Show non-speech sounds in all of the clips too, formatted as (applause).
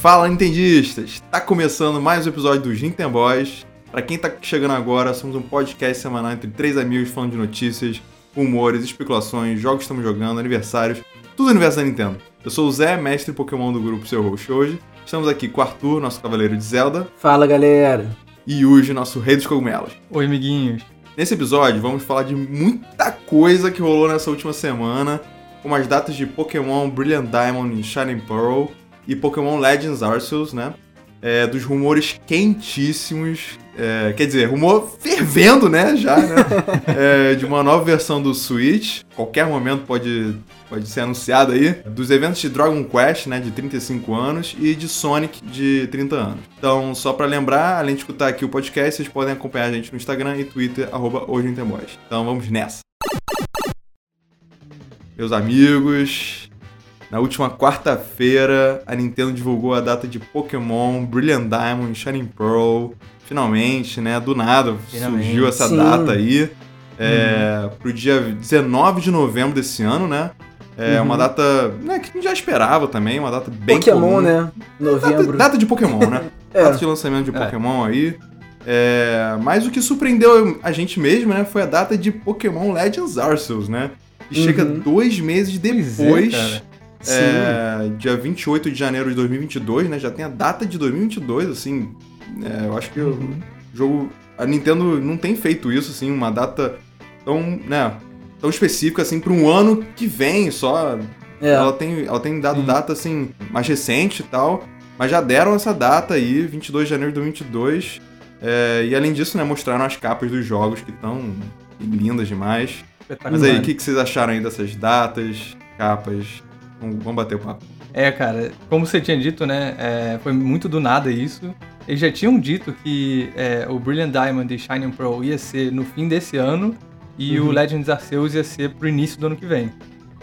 Fala Nintendistas! Tá começando mais um episódio do Nintendo Boys. Pra quem tá chegando agora, somos um podcast semanal entre três amigos falando de notícias, humores, especulações, jogos que estamos jogando, aniversários, tudo universo da Nintendo. Eu sou o Zé, mestre Pokémon do grupo Seu Host hoje. Estamos aqui com o Arthur, nosso cavaleiro de Zelda, Fala galera! e Yuji, nosso rei dos cogumelos. Oi, amiguinhos. Nesse episódio, vamos falar de muita coisa que rolou nessa última semana, como as datas de Pokémon Brilliant Diamond e Shining Pearl e Pokémon Legends Arceus, né? É, dos rumores quentíssimos, é, quer dizer, rumor fervendo, né? Já, né? (laughs) É, de uma nova versão do Switch. Qualquer momento pode, pode ser anunciado aí. Dos eventos de Dragon Quest, né? De 35 anos e de Sonic de 30 anos. Então, só pra lembrar, além de escutar aqui o podcast, vocês podem acompanhar a gente no Instagram e Twitter, arroba hoje Então vamos nessa. Meus amigos, na última quarta-feira, a Nintendo divulgou a data de Pokémon Brilliant Diamond e Shining Pearl. Finalmente, né? Do nada Finalmente. surgiu essa Sim. data aí. É, Pro dia 19 de novembro desse ano, né? É Uhum. uma data né, que a gente já esperava também, uma data bem Pokémon, comum. né? Data, Novembro. data de Pokémon, né? (laughs) É. Data de lançamento de É. Pokémon aí. É, mas o que surpreendeu a gente mesmo, né? Foi a data de Pokémon Legends Arceus, né? Que chega Uhum. dois meses Pois é, depois. Sim. É, dia 28 de janeiro de 2022, né? Já tem a data de 2022, assim. é, eu acho que o Uhum. jogo. A Nintendo não tem feito isso, assim, uma data tão, né? Tão específica, assim, para um ano que vem só. É. Ela, tem, ela tem dado Sim. data, assim, mais recente e tal. Mas já deram essa data aí, 22 de janeiro de 2022. É, e além disso, né? Mostraram as capas dos jogos que estão lindas demais. Mas aí, o que, que vocês acharam aí dessas datas, capas? Vamos, vamos bater o papo. É, cara, como você tinha dito, né? é, foi muito do nada isso. Eles já tinham dito que é, o Brilliant Diamond e Shining Pearl ia ser no fim desse ano e Uhum. o Legends Arceus ia ser pro início do ano que vem.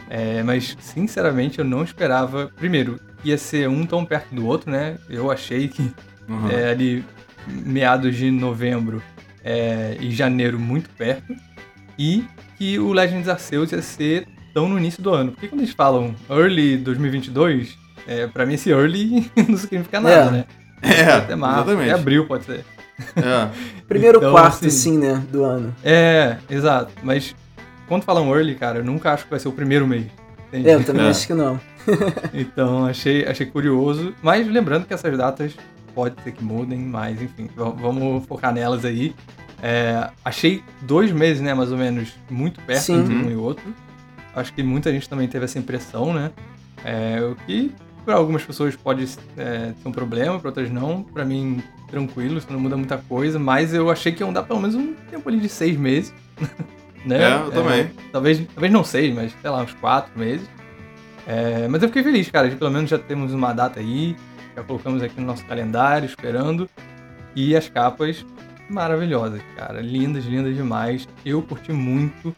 É, mas, sinceramente, eu não esperava. Primeiro, ia ser um tão perto do outro, né? Eu achei que Uhum. é, ali meados de novembro é, e janeiro muito perto e que o Legends Arceus ia ser tão no início do ano. Porque quando eles falam early 2022, é, pra mim esse early (laughs) não significa nada, É. né? É, Até março, exatamente. até abril pode ser. É. (laughs) Primeiro Então, quarto, assim- assim, né? Do ano. É, exato. Mas quando falam early, cara, eu nunca acho que vai ser o primeiro mês. entende? É, eu também É. acho que não. (laughs) Então achei, achei curioso. Mas lembrando que essas datas pode ser que mudem, mas enfim, vamos focar nelas aí. É, achei dois meses, né, mais ou menos, muito perto Sim. de um e outro. Acho que muita gente também teve essa impressão, né? É, o que para algumas pessoas pode é, ser um problema, para outras não. Para mim, tranquilo, isso não muda muita coisa. Mas eu achei que iam dar pelo menos um tempo ali de seis meses. (laughs) né? É, eu também. talvez, talvez não seis, mas sei lá, uns quatro meses. É, mas eu fiquei feliz, cara, de pelo menos já temos uma data aí, já colocamos aqui no nosso calendário, esperando. E as capas maravilhosas, cara, lindas, lindas demais. Eu curti muito,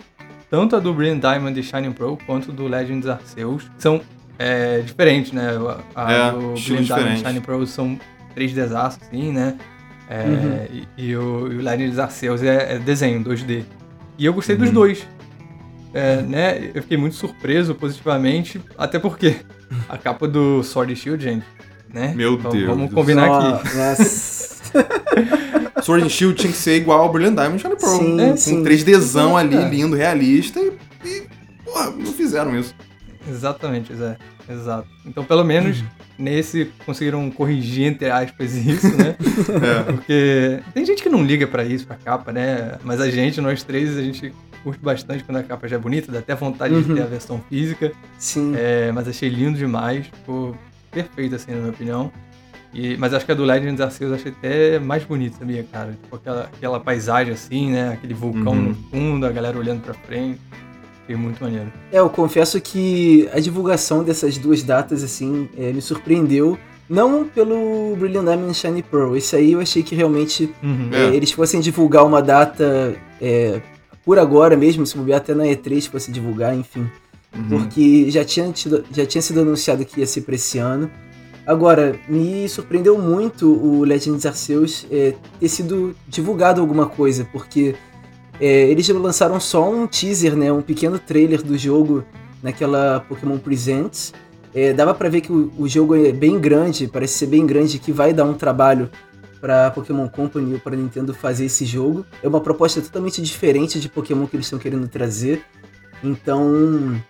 tanto a do Brilliant Diamond e Shining Pearl, quanto do Legends Arceus. São é, diferentes, né? A É, do Brilliant Diamond e. Shining Pearl são 3D assim, né? É, Uhum. e, e o, e o Legends Arceus é, é desenho, 2D. E eu gostei dos Uhum. dois. É, né? Eu fiquei muito surpreso positivamente, até porque a capa do Sword Shield, gente, né? Meu Então, Deus Vamos combinar aqui. (laughs) (laughs) Sword and Shield tinha que ser igual ao Brilliant Diamond Shining Pearl. Sim, né? sim. Com 3Dzão ali, É. lindo, realista. E, e, porra, não fizeram isso. Exatamente, Zé. Exato. Então, pelo menos nesse conseguiram corrigir, entre aspas, isso, né? (laughs) É. Porque tem gente que não liga pra isso, pra capa, né? Mas a gente, nós três, a gente curte bastante quando a capa já é bonita, dá até vontade de Uhum. ter a versão física. Sim. É, mas achei lindo demais, ficou perfeito, assim, na minha opinião. E, mas acho que a do Legends Arceus eu achei até mais bonita, sabia, cara? Tipo, aquela, aquela paisagem assim, né? Aquele vulcão Uhum. no fundo, a galera olhando pra frente. Achei muito maneiro. É, eu confesso que a divulgação dessas duas datas, assim, é, me surpreendeu. Não pelo Brilliant Diamond e Shiny Pearl. Esse aí eu achei que realmente Uhum. É. é, eles fossem divulgar uma data é, por agora mesmo, se bobear até na E3 fosse divulgar, enfim. Uhum. Porque já tinha, tido- já tinha sido anunciado que ia ser pra esse ano. Agora, me surpreendeu muito o Legends Arceus é, ter sido divulgado alguma coisa, porque é, eles lançaram só um teaser, né, um pequeno trailer do jogo naquela Pokémon Presents. É, dava para ver que o, o, jogo é bem grande, parece ser bem grande, que vai dar um trabalho para Pokémon Company ou para Nintendo fazer esse jogo. É uma proposta totalmente diferente de Pokémon que eles estão querendo trazer. Então,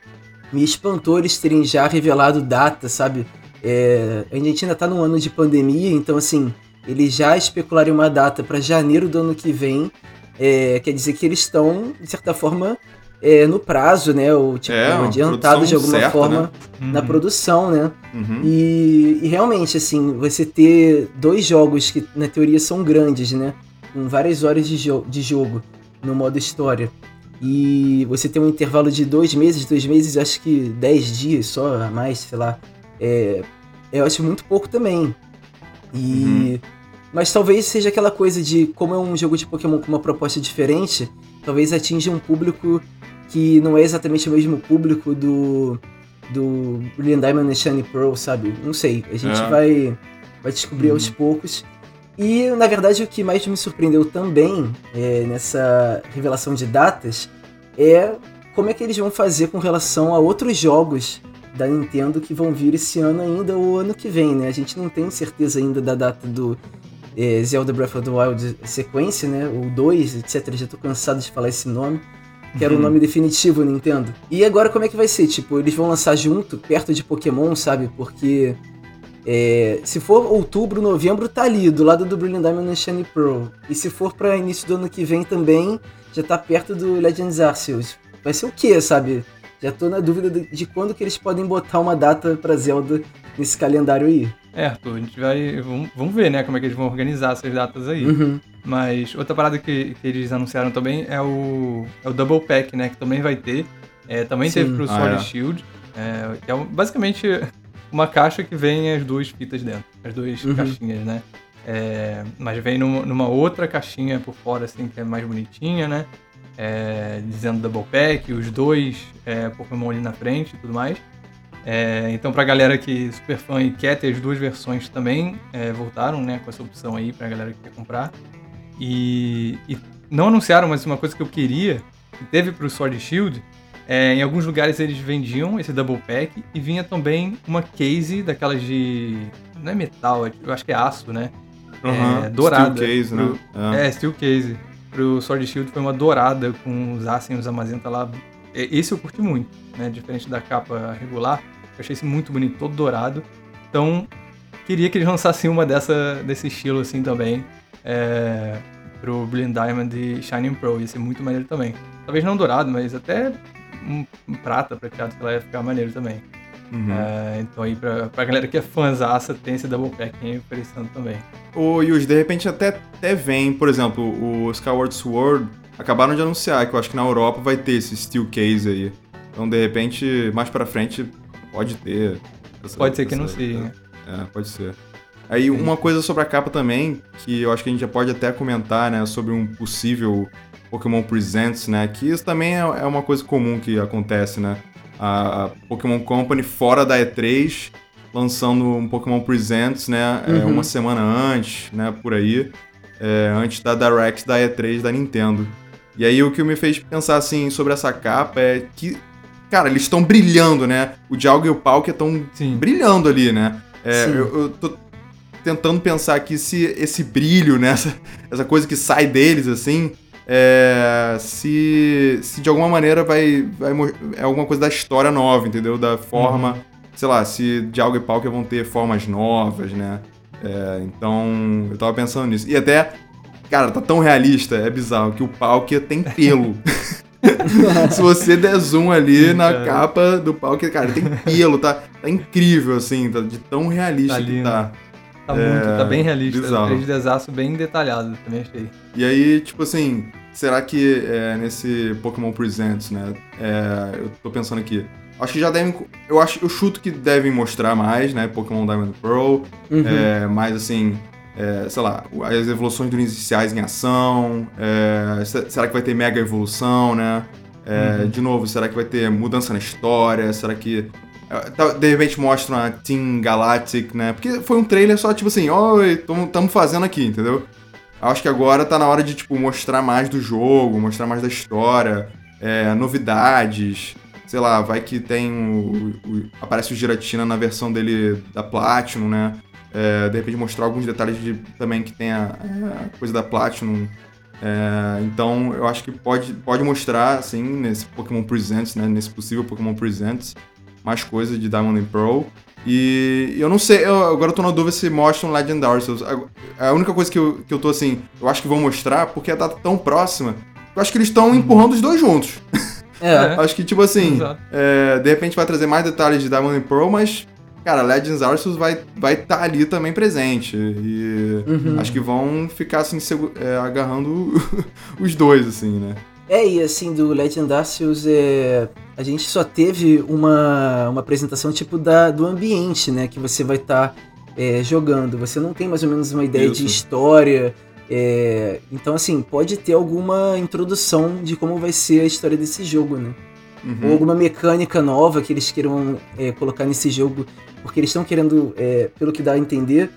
me espantou eles terem já revelado data, sabe? É, a gente ainda tá no ano de pandemia, então assim, eles já especularam uma data para janeiro do ano que vem. É, quer dizer que eles estão, de certa forma, é, no prazo, né? Ou tipo, é, adiantados de alguma certa, forma né? na uhum. produção, né? Uhum. E, e, realmente, assim, você ter dois jogos que na teoria são grandes, né? Com várias horas de, jo de jogo no modo história. E você tem um intervalo de dois meses, dois meses, acho que dez dias só a mais, sei lá. É, eu acho muito pouco também. E. Uhum. Mas talvez seja aquela coisa de como é um jogo de Pokémon com uma proposta diferente, talvez atinja um público que não é exatamente o mesmo público do do Brilliant Diamond e Shiny Pearl, sabe? Não sei, a gente é. vai vai descobrir uhum. aos poucos. E na verdade o que mais me surpreendeu também é, nessa revelação de datas é como é que eles vão fazer com relação a outros jogos da Nintendo que vão vir esse ano ainda ou ano que vem, né? A gente não tem certeza ainda da data do é, Zelda Breath of the Wild sequência, né? O 2, etc. Já tô cansado de falar esse nome. Que era o uhum. nome definitivo Nintendo. E agora como é que vai ser? Tipo, eles vão lançar junto, perto de Pokémon, sabe? Porque é, se for outubro, novembro, tá ali, do lado do Brilliant Diamond e Shiny Pearl. E se for para início do ano que vem também, já tá perto do Legends Arceus. Vai ser o que, sabe? Já tô na dúvida de, quando que eles podem botar uma data pra Zelda nesse calendário aí. É, Arthur, a gente vai. Vamos, vamos ver, né, como é que eles vão organizar essas datas aí. Uhum. Mas outra parada que, que eles anunciaram também é o, é o Double Pack, né? Que também vai ter. É, também Sim. teve pro Sword ah, é. Shield. É, que é basicamente uma caixa que vem as duas fitas dentro. As duas uhum. caixinhas, né? É, mas vem numa, numa, outra caixinha por fora, assim, que é mais bonitinha, né? É, dizendo Double Pack, os dois é, Pokémon ali na frente e tudo mais. É, então, pra galera que é super fã e quer ter as duas versões também, é, voltaram né, com essa opção aí pra galera que quer comprar. E, e não anunciaram, mas uma coisa que eu queria, que teve pro Sword Shield, é, em alguns lugares eles vendiam esse double pack e vinha também uma case daquelas de. Não é metal, é, eu acho que é aço, né? Uhum. É, dourada. Steel case, né? né? É. steel case. Pro Sword Shield foi uma dourada com os aços e os amazenta lá. Esse eu curti muito, né? Diferente da capa regular. Eu achei esse muito bonito, todo dourado. Então, queria que eles lançassem uma dessa, desse estilo assim também. É, pro Brilliant Diamond e Shining Pro. Ia ser muito maneiro também. Talvez não dourado, mas até um, prata prateado que ela ia ficar maneiro também. Uhum. É, então aí pra, pra galera que é fãzaça, tem esse double pack aí oferecendo também. Ô Yuji, de repente até, até vem, por exemplo, o Skyward Sword acabaram de anunciar que eu acho que na Europa vai ter esse steel case aí. Então de repente, mais pra frente, Pode ter. Essa, pode ser que não seja. É, pode ser. Aí uma coisa sobre a capa também, que eu acho que a gente já pode até comentar, né, sobre um possível Pokémon Presents, né, que isso também é, é uma coisa comum que acontece, né, a Pokémon Company fora da E3 lançando um Pokémon Presents, né, é, uhum. é, uma semana antes, né, por aí, é, antes da Direct da E3 da Nintendo. E aí o que me fez pensar assim sobre essa capa é que cara, eles estão brilhando, né? O Dialga e o Palkia estão brilhando ali, né? É, eu, eu tô tentando pensar aqui se esse brilho, né? (laughs) Essa, essa coisa que sai deles, assim, é, se, se de alguma maneira vai, vai. É alguma coisa da história nova, entendeu? Da forma. Uhum. Sei lá, se Dialga e Palkia vão ter formas novas, né? É, então, eu tava pensando nisso. E até, cara, tá tão realista, é bizarro, que o Palkia tem pelo. (laughs) Se você der zoom ali Sim, na cara. capa do que, cara, tem pelo, tá, tá incrível, assim, tá, de tão realista tá que tá. Tá, é, muito, tá bem realista, bizarro. 3 bem detalhado, também achei. E aí, tipo assim, será que é, nesse Pokémon Presents, né, é, eu tô pensando aqui, acho que já devem, eu acho, eu chuto que devem mostrar mais, né, Pokémon Diamond Pearl, uhum. é, mais assim, é, sei lá, as evoluções dos iniciais em ação, é, será que vai ter mega evolução, né? É, uhum. De novo, será que vai ter mudança na história? Será que. É, de repente mostra uma Team Galactic, né? Porque foi um trailer só tipo assim, oi, estamos fazendo aqui, entendeu? Acho que agora tá na hora de, tipo, mostrar mais do jogo, mostrar mais da história, é, novidades. sei lá, vai que tem o, o- aparece o Giratina na versão dele da Platinum, né? É, de repente mostrar alguns detalhes de, também que tem a, a coisa da Platinum. É, então eu acho que pode, pode mostrar, assim, nesse Pokémon Presents, né? Nesse possível Pokémon Presents, mais coisas de Diamond and Pearl. E eu não sei, eu, agora eu tô na dúvida se mostram Legend Arceus. A, a única coisa que eu, que eu tô assim, eu acho que vão mostrar, porque a data é tão próxima, eu acho que eles estão empurrando os dois juntos. É. (laughs) Acho que, tipo assim, é, de repente vai trazer mais detalhes de Diamond and Pearl, mas, cara, Legends Arceus vai estar vai tá ali também presente. E Uhum. acho que vão ficar, assim, é, agarrando (laughs) os dois, assim, né? É, e assim, do Legend Arceus, é, a gente só teve uma, uma apresentação tipo da, do ambiente, né? Que você vai estar jogando. Você não tem mais ou menos uma ideia de Isso. história. é, então, assim, pode ter alguma introdução de como vai ser a história desse jogo, né? Ou Uhum. alguma mecânica nova que eles queiram é, colocar nesse jogo. Porque eles estão querendo, é, pelo que dá a entender,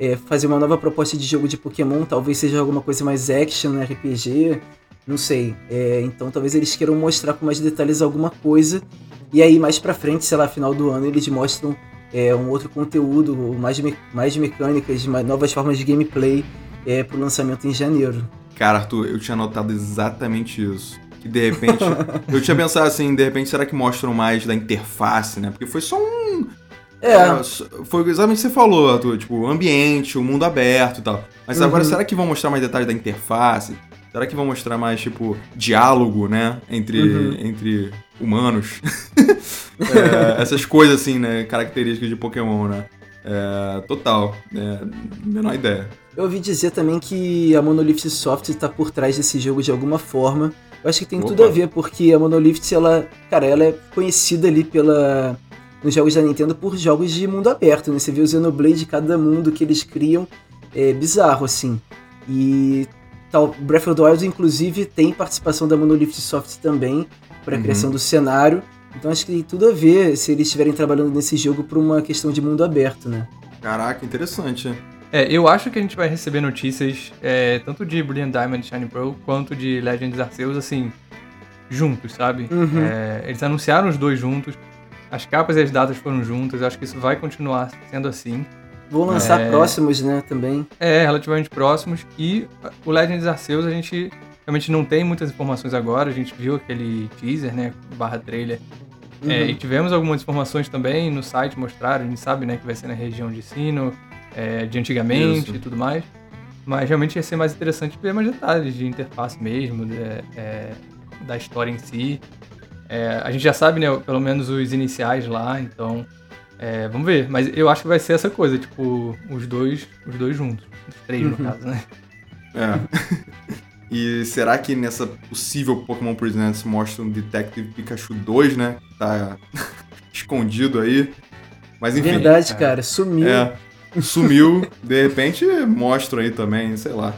é, fazer uma nova proposta de jogo de Pokémon. Talvez seja alguma coisa mais action, RPG. Não sei. É, então talvez eles queiram mostrar com mais detalhes alguma coisa. E aí mais pra frente, sei lá, final do ano, eles mostram é, um outro conteúdo, mais, me- mais mecânicas, mais novas formas de gameplay é, pro lançamento em janeiro. Cara, Arthur, eu tinha notado exatamente isso. Que de repente. (laughs) eu tinha pensado assim, de repente, será que mostram mais da interface, né? Porque foi só um. É, só- Foi exatamente o que você falou, Arthur. Tipo, o ambiente, o mundo aberto e tal. Mas agora, Uhum. será que vão mostrar mais detalhes da interface? Será que vão mostrar mais, tipo, diálogo, né? Entre, Uhum. entre humanos? (laughs) É, essas coisas, assim, né? Características de Pokémon, né? É, total. É, menor ideia. Eu ouvi dizer também que a Monolith Soft está por trás desse jogo de alguma forma. Eu acho que tem Opa. tudo a ver, porque a Monolith, ela, cara, ela é conhecida ali pela nos jogos da Nintendo por jogos de mundo aberto, né? Você vê o Xenoblade, cada mundo que eles criam é bizarro, assim. E tal, Breath of the Wild, inclusive, tem participação da Monolith Soft também para a Uhum. criação do cenário. Então acho que tem tudo a ver se eles estiverem trabalhando nesse jogo por uma questão de mundo aberto, né? Caraca, interessante. É, eu acho que a gente vai receber notícias é, tanto de Brilliant Diamond e Shining Pearl quanto de Legends Arceus, assim, juntos, sabe? Uhum. É, eles anunciaram os dois juntos, as capas e as datas foram juntas, eu acho que isso vai continuar sendo assim. Vão lançar É. próximos, né, também. É, relativamente próximos. E o Legends Arceus a gente realmente não tem muitas informações agora, a gente viu aquele teaser, né, barra trailer. É, Uhum. e tivemos algumas informações também no site, mostraram, a gente sabe, né, que vai ser na região de Sino, é, de antigamente Isso. e tudo mais. Mas realmente ia ser mais interessante ver mais detalhes de interface mesmo, de- é, da história em si. É, a gente já sabe, né, pelo menos os iniciais lá, então é, vamos ver. Mas eu acho que vai ser essa coisa, tipo, os dois, os dois juntos. Os três, no Uhum. caso, né? É. e será que nessa possível Pokémon Presents mostra um Detective Pikachu 2, né? Tá (laughs) escondido aí. Mas enfim. Verdade, é. cara, sumiu. É, sumiu, de repente mostra aí também, sei lá.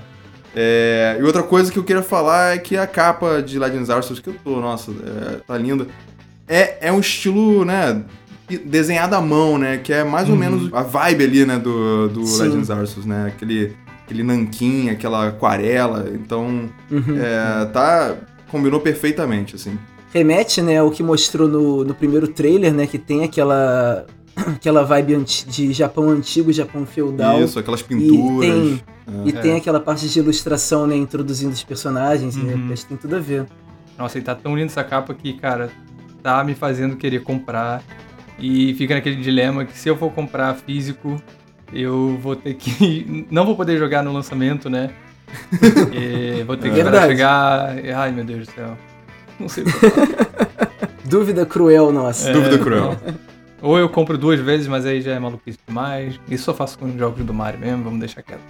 É, e outra coisa que eu queria falar é que a capa de Legends Arceus, que eu tô, nossa, é, tá linda, é, é um estilo, né, desenhado à mão, né, que é mais ou Uhum. menos a vibe ali, né, do, do Sim. Legends Arceus, né, aquele, aquele nanquim, aquela aquarela, então, Uhum. é, tá, combinou perfeitamente, assim. Remete, né, ao que mostrou no, no primeiro trailer, né, que tem aquela (clears throat) aquela vibe de Japão antigo, Japão feudal. Isso, aquelas pinturas. tem- é. E tem aquela parte de ilustração, né, introduzindo os personagens, né, Uhum. acho que tem tudo a ver. Nossa, e tá tão linda essa capa que, cara, tá me fazendo querer comprar. E fica naquele dilema que se eu for comprar físico, eu vou ter que. (laughs) Não vou poder jogar no lançamento, né? E vou ter que É esperar verdade. chegar. Ai, meu Deus do céu. Não sei o que falar. (laughs) Dúvida cruel nossa. É, Dúvida cruel. (laughs) Ou eu compro duas vezes, mas aí já é maluquice demais. Isso eu faço com os jogos do Mario mesmo, vamos deixar quieto.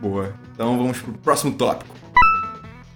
Boa. Então vamos pro próximo tópico.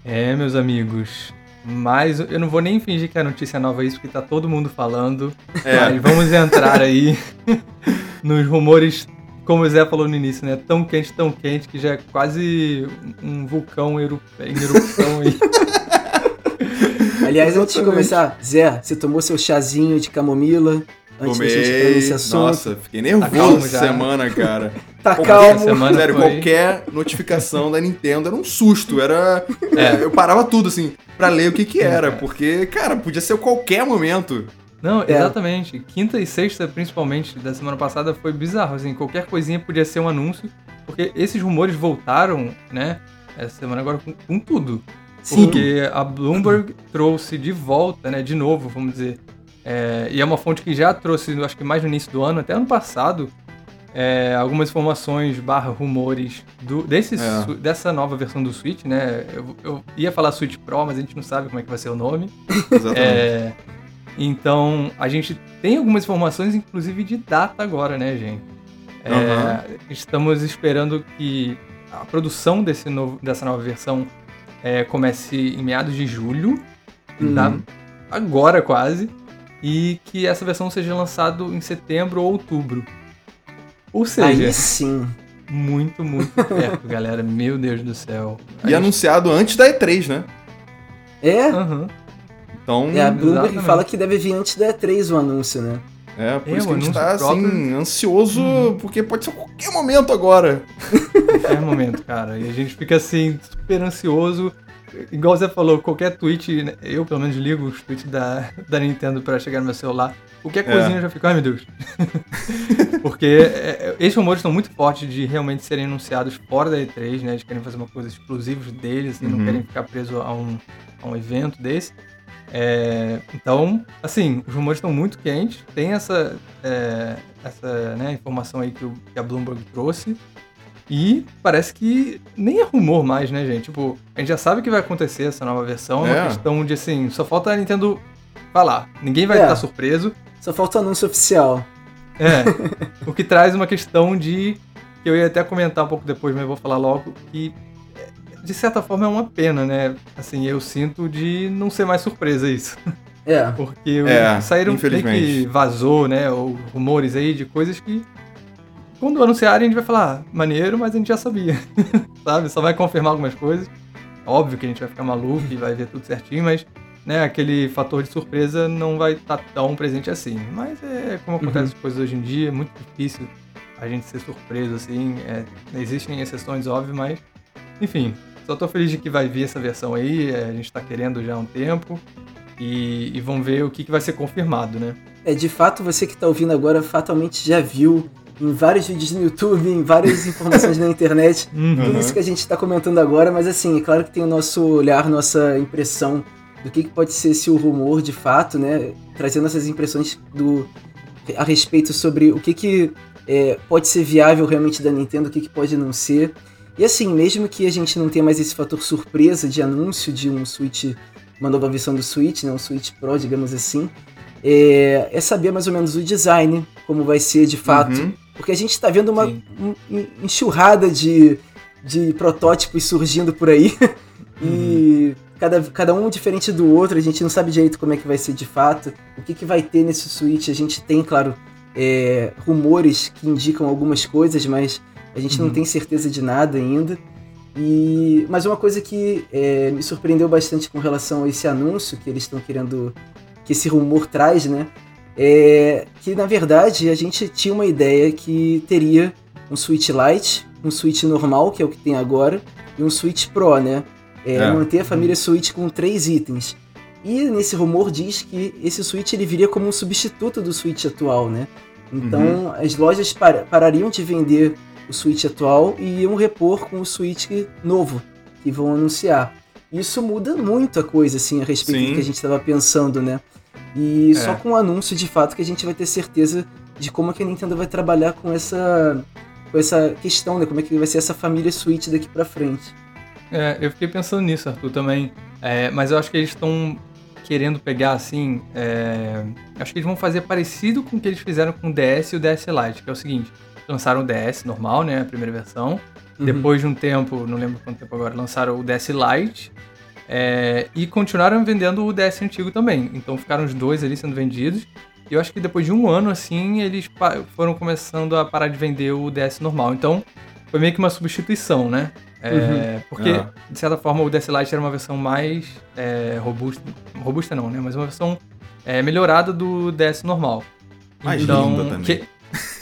É, meus amigos. Mas eu não vou nem fingir que é notícia nova isso, porque tá todo mundo falando. É. Mas vamos entrar aí (laughs) nos rumores, como o Zé falou no início, né? Tão quente, tão quente, que já é quase um vulcão eru- em erupção aí. (laughs) Aliás, antes de Exatamente. começar, Zé, você tomou seu chazinho de camomila? Antes Tomei. nesse assunto. Nossa, fiquei nervoso calmo essa semana, cara. (laughs) Tá calmo. semana Sério, foi- qualquer notificação da Nintendo era um susto. Era. (laughs) É. Eu parava tudo, assim, pra ler o que que era. cara. Porque, cara, podia ser qualquer momento. Não, É. exatamente. Quinta e sexta, principalmente, da semana passada, foi bizarro. Assim, qualquer coisinha podia ser um anúncio. Porque esses rumores voltaram, né? Essa semana agora com, com tudo. Sim. Porque a Bloomberg trouxe de volta, né? De novo, vamos dizer. É, e é uma fonte que já trouxe, acho que mais no início do ano, até ano passado, é, algumas informações barra rumores do, desse, É. dessa nova versão do Switch, né? Eu, eu ia falar Switch Pro, mas a gente não sabe como é que vai ser o nome. (laughs) Exatamente. É, então, a gente tem algumas informações, inclusive de data agora, né, gente? Aham. Estamos esperando que a produção desse novo, dessa nova versão é, comece em meados de julho? Uhum. agora quase, e que essa versão seja lançada em setembro ou outubro. Ou seja, Aí sim. muito, muito (laughs) perto, galera. Meu Deus do céu. E gente- anunciado antes da E3, né? É, Aham. Então, é a Bloomberg Exatamente. fala que deve vir antes da E3 o anúncio, né? é, por É, isso que a gente tá, próprio. assim, ansioso, porque pode ser a qualquer momento agora. É momento, cara. E a gente fica assim, super ansioso. Igual você falou, qualquer tweet, né, eu pelo menos ligo os tweets da, da Nintendo pra chegar no meu celular. Qualquer coisinha eu já fico, ai meu Deus. (laughs) Porque é, é, esses rumores estão muito fortes de realmente serem anunciados fora da E3, né? Eles querem fazer uma coisa exclusiva deles, assim, Uhum. não querem ficar preso a um, a um evento desse. É, então, assim, os rumores estão muito quentes. Tem essa, é, essa né, informação aí que, o- que a Bloomberg trouxe. E parece que nem é rumor mais, né, gente? Tipo, a gente já sabe que vai acontecer essa nova versão. É uma É. questão de, assim, só falta a Nintendo falar. Ninguém vai É. estar surpreso. Só falta o anúncio oficial. É. (laughs) o que traz uma questão de. que eu ia até comentar um pouco depois, mas eu vou falar logo. Que, de certa forma, é uma pena, né? Assim, eu sinto de não ser mais surpresa isso. É. (laughs) Porque o- É, saíram meio que vazou, né? Ou rumores aí de coisas que. Quando anunciarem, a gente vai falar, ah, maneiro, mas a gente já sabia. (laughs) Sabe? Só vai confirmar algumas coisas. Óbvio que a gente vai ficar maluco e vai ver tudo certinho, mas né, aquele fator de surpresa não vai estar tão presente assim. Mas é como acontece as coisas hoje em dia, é muito difícil a gente ser surpreso assim. É, existem exceções, óbvio, mas enfim. Só tô feliz de que vai vir essa versão aí, é, a gente tá querendo já há um tempo. E, e vamos ver o que, que vai ser confirmado, né? É, de fato, você que tá ouvindo agora fatalmente já viu em vários vídeos no YouTube, em várias (laughs) informações na internet, Uhum. tudo isso que a gente tá comentando agora, mas assim, é claro que tem o nosso olhar, nossa impressão do que, que pode ser esse rumor de fato, né? Trazendo essas impressões do, a respeito sobre o que, que é, pode ser viável realmente da Nintendo, o que, que pode não ser. E assim, mesmo que a gente não tenha mais esse fator surpresa de anúncio de um Switch, uma nova versão do Switch, né? Um Switch Pro, digamos assim, é, é saber mais ou menos o design, como vai ser de fato. Uhum. Porque a gente tá vendo uma um- um- enxurrada de, de protótipos surgindo por aí. (laughs) e cada, cada um diferente do outro, a gente não sabe direito como é que vai ser de fato. O que, que vai ter nesse Switch? A gente tem, claro, é, rumores que indicam algumas coisas, mas a gente não Uhum. tem certeza de nada ainda. E, mas uma coisa que é, me surpreendeu bastante com relação a esse anúncio que eles estão querendo, que esse rumor traz, né? É que na verdade a gente tinha uma ideia que teria um Switch Lite, um Switch normal, que é o que tem agora, e um Switch Pro, né? É, É. Manter a família Switch com três itens. E nesse rumor diz que esse Switch ele viria como um substituto do Switch atual, né? Então as lojas par- parariam de vender o Switch atual e iam repor com o Switch novo que vão anunciar. Isso muda muito a coisa, assim, a respeito Sim. do que a gente estava pensando, né? E É. só com o anúncio de fato que a gente vai ter certeza de como é que a Nintendo vai trabalhar com essa com essa questão, né? Como é que vai ser essa família Switch daqui pra frente. É, eu fiquei pensando nisso, Arthur, também. É, mas eu acho que eles estão querendo pegar, assim. é, acho que eles vão fazer parecido com o que eles fizeram com o DS e o DS Lite, que é o seguinte: lançaram o DS normal, né? A primeira versão. Uhum. Depois de um tempo, não lembro quanto tempo agora, lançaram o DS Lite. É, e continuaram vendendo o DS antigo também. Então ficaram os dois ali sendo vendidos. E eu acho que depois de um ano, assim, eles foram começando a parar de vender o DS normal. Então foi meio que uma substituição, né? É, Porque, É. de certa forma, o DS Lite era uma versão mais é, robusta. Robusta não, né? Mas uma versão é, melhorada do DS normal. Mais Então, linda também. que-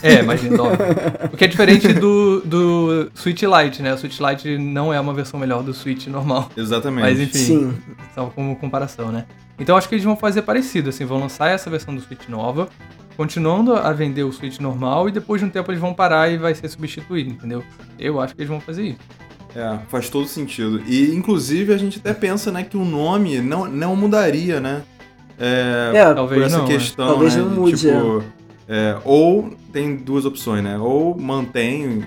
É, mais linda, óbvio. O que é diferente do, do Switch Lite, né? O Switch Lite não é uma versão melhor do Switch normal. Exatamente. Mas enfim, Sim. só como comparação, né? Então acho que eles vão fazer parecido, assim, vão lançar essa versão do Switch nova, continuando a vender o Switch normal e depois de um tempo eles vão parar e vai ser substituído, entendeu? Eu acho que eles vão fazer isso. É, faz todo sentido. E, inclusive, a gente até pensa, né, que o nome não, não mudaria, né? É, É, por Talvez essa não. né? questão, Talvez né, não de, mude, tipo, é, ou tem duas opções, né? Ou mantém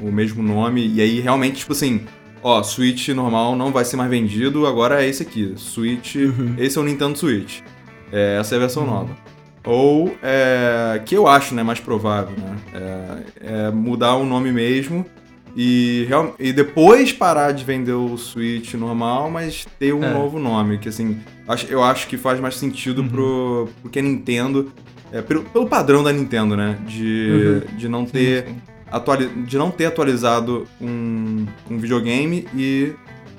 o mesmo nome e aí realmente, tipo assim, ó, Switch normal não vai ser mais vendido, agora é esse aqui, Switch, Uhum. esse é o Nintendo Switch. É, essa é a versão Uhum. nova. Ou, é, que eu acho, né, mais provável, né? É, é mudar o nome mesmo e, real- e depois parar de vender o Switch normal, mas ter um É. novo nome, que assim, eu acho que faz mais sentido Uhum. pro, pro que a Nintendo, é, pelo, pelo padrão da Nintendo, né? De, de não ter Sim, sim. atuali- de não ter atualizado um, um videogame e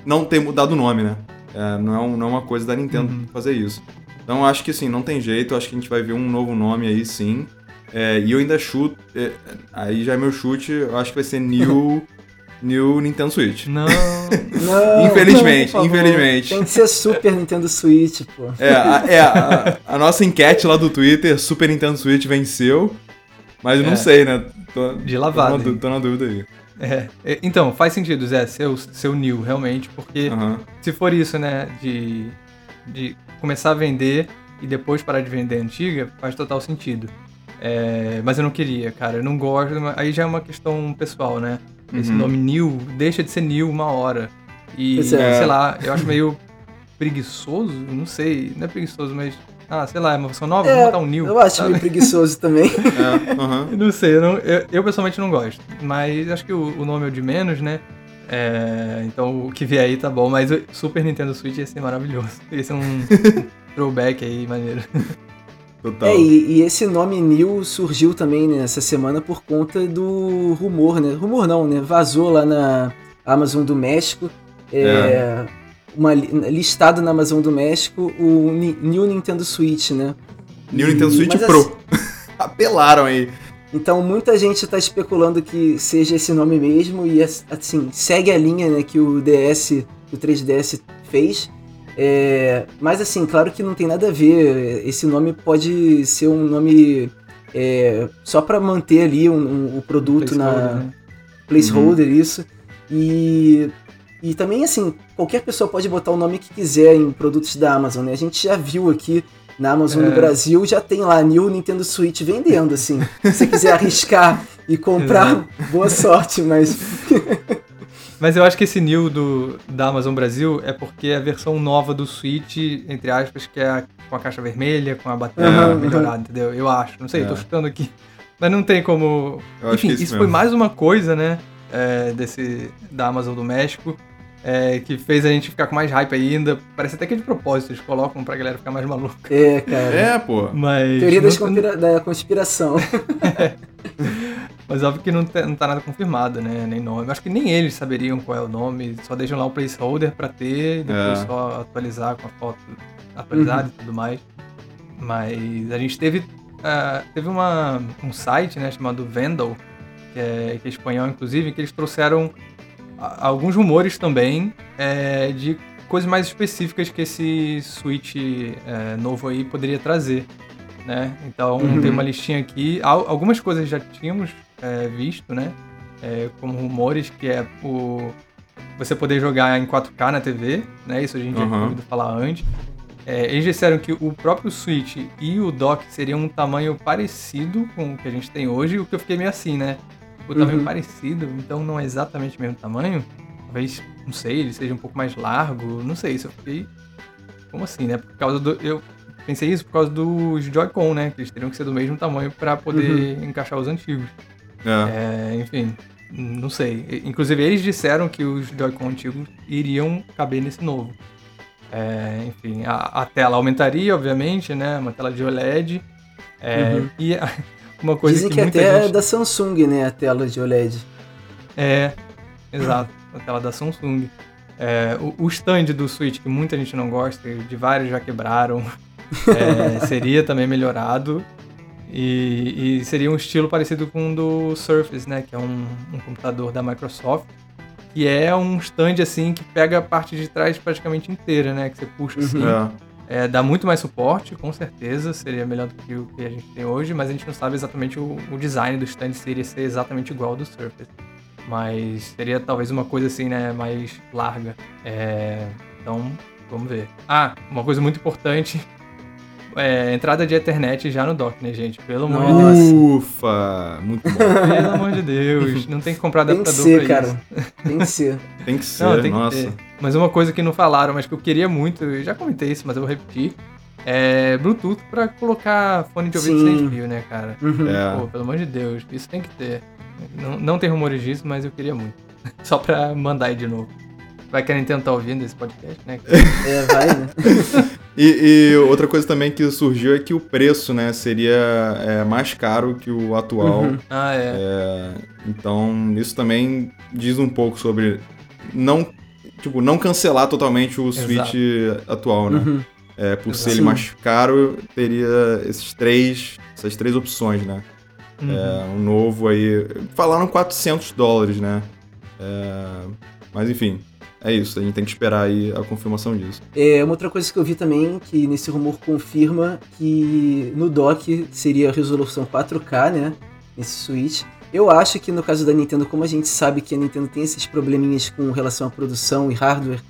não ter mudado o nome, né? É, não, é um- não é uma coisa da Nintendo Uhum. fazer isso. Então eu acho que assim, não tem jeito, eu acho que a gente vai ver um novo nome aí sim. É, e eu ainda chuto. é, aí já é meu chute, eu acho que vai ser New, (laughs) new Nintendo Switch. Não. (laughs) Não, (laughs) Infelizmente, não, infelizmente. Tem que ser Super Nintendo Switch, pô. É, a, é, a, a nossa enquete lá do Twitter, Super Nintendo Switch venceu. Mas eu não É. sei, né? Tô, De lavada, Tô tô na dúvida aí. É, é, então, faz sentido, Zé, seu, seu new, realmente, porque Aham. se for isso, né, de, de começar a vender e depois parar de vender a antiga, faz total sentido. É, mas eu não queria, cara, eu não gosto, aí já é uma questão pessoal, né? Esse Uhum. nome new deixa de ser new uma hora. E, Pois é. sei lá, eu acho meio preguiçoso, não sei, não é preguiçoso, mas, ah, sei lá, é uma versão nova, É, vamos botar um new. Eu acho sabe? meio preguiçoso também. (laughs) (laughs) É. Eu Não sei, eu, não- eu- eu pessoalmente não gosto. Mas acho que o, o nome é o de menos, né? É, então o que vier aí tá bom. Mas o Super Nintendo Switch ia ser maravilhoso. Ia ser um (laughs) throwback aí maneiro. Total. É, e, e esse nome New surgiu também nessa semana por conta do rumor, né? Rumor não, né? Vazou lá na Amazon do México. É, Uma, li- listado na Amazon do México o Ni- New Nintendo Switch, né? New E- Nintendo Switch Pro. (laughs) Apelaram aí. Então muita gente está especulando que seja esse nome mesmo e assim segue a linha né, que o DS, o 3DS fez. É, mas assim, claro que não tem nada a ver. Esse nome pode ser um nome é, só para manter ali um- um- o produto na Placeholder, né? placeholder isso. E e também assim qualquer pessoa pode botar o nome que quiser em produtos da Amazon. Né? A gente já viu aqui na Amazon É. no Brasil já tem lá New Nintendo Switch vendendo, assim. Se você quiser arriscar e comprar, (laughs) boa sorte, mas. (laughs) Mas eu acho que esse new do, da Amazon Brasil é porque é a versão nova do Switch, entre aspas, que é a- com a caixa vermelha, com a bateria Aham, melhorada, entendeu? Eu acho. Não sei, É. tô chutando aqui. Mas não tem como. Eu acho Enfim, que é isso, isso foi mais uma coisa, né? é, desse, da Amazon do México. é, que fez a gente ficar com mais hype ainda. Parece até que é de propósito, eles colocam pra galera ficar mais maluca. É, cara. É, pô. Mas. Teoria não- das conspira- da conspiração. (laughs) Mas óbvio que não, tá- não tá nada confirmado, né? Nem nome. Acho que nem eles saberiam qual é o nome, só deixam lá o placeholder pra ter e depois É. só atualizar com a foto atualizada Uhum. e tudo mais. Mas a gente teve. ah, teve uma, um site, né, chamado Vandal, que é, que é espanhol, inclusive, que eles trouxeram a- alguns rumores também é, de coisas mais específicas que esse Switch é, novo aí poderia trazer. Né? Então Uhum. tem uma listinha aqui. Al- Algumas coisas já tínhamos é, visto, né? É, como rumores, que é o você poder jogar em 4K na TV, né? Isso a gente já tinha Uhum. ouvido falar antes. É, eles disseram que o próprio Switch e o dock seriam um tamanho parecido com o que a gente tem hoje, o que eu fiquei meio assim, né? O tamanho Uhum. parecido, então não é exatamente o mesmo tamanho. Talvez, não sei, ele seja um pouco mais largo, não sei, isso eu fiquei. Como assim, né? Por causa do. Eu pensei isso por causa dos Joy-Con, né? Que eles teriam que ser do mesmo tamanho para poder encaixar os antigos. É. É, enfim, não sei. Inclusive, eles disseram que os Joy-Con antigos iriam caber nesse novo. É, enfim, a, a tela aumentaria, obviamente, né? Uma tela de OLED. É, Uhum. E a- (laughs) uma coisa Dizem que, que, muita até é gente... da Samsung, né? A tela de OLED. É, exato, a tela da Samsung. É, o, o stand do Switch, que muita gente não gosta, de vários já quebraram, (laughs) é, seria também melhorado. E, e seria um estilo parecido com o do Surface, né? Que é um, um computador da Microsoft. Que é um stand assim que pega a parte de trás praticamente inteira, né? Que você puxa assim. É. É, dá muito mais suporte, com certeza, seria melhor do que o que a gente tem hoje, mas a gente não sabe exatamente o, o design do stand seria ser exatamente igual ao do Surface. Mas seria talvez uma coisa assim, né, mais larga. É, então, vamos ver. Ah, uma coisa muito importante. É, entrada de Ethernet já no dock, né, gente? Pelo amor de Deus. Nossa. Ufa! Muito bom. Pelo amor de Deus. Não tem que comprar Tem que adaptador ser, pra cara. isso. Tem que ser. (laughs) Tem que ser, Não, tem que nossa. ter. Mas uma coisa que não falaram, mas que eu queria muito, eu já comentei isso, mas eu vou repetir, é Bluetooth pra colocar fone de ouvido Sim. sem fio, né, cara? Uhum. É. Pô, pelo amor de Deus, isso tem que ter. Não, não tem rumores disso, mas eu queria muito. (laughs) Só pra mandar aí de novo. Vai que a Nintendo tá ouvindo esse podcast, né? (laughs) É, vai, né? (laughs) E, e outra coisa também que surgiu é que o preço, né, seria é, mais caro que o atual. Uhum. Ah, é. É, então, isso também diz um pouco sobre não, tipo, não cancelar totalmente o Exato. Switch atual, né? Uhum. É, por ser Exato. ele mais caro, teria esses três, essas três opções, né? Uhum. É, um novo aí. Falaram 400 dólares, né? É, mas enfim, é isso. A gente tem que esperar aí a confirmação disso. É, uma outra coisa que eu vi também, que nesse rumor confirma que no dock seria a resolução 4K, né? Nesse Switch. Eu acho que no caso da Nintendo, como a gente sabe que a Nintendo tem esses probleminhas com relação à produção e hardware,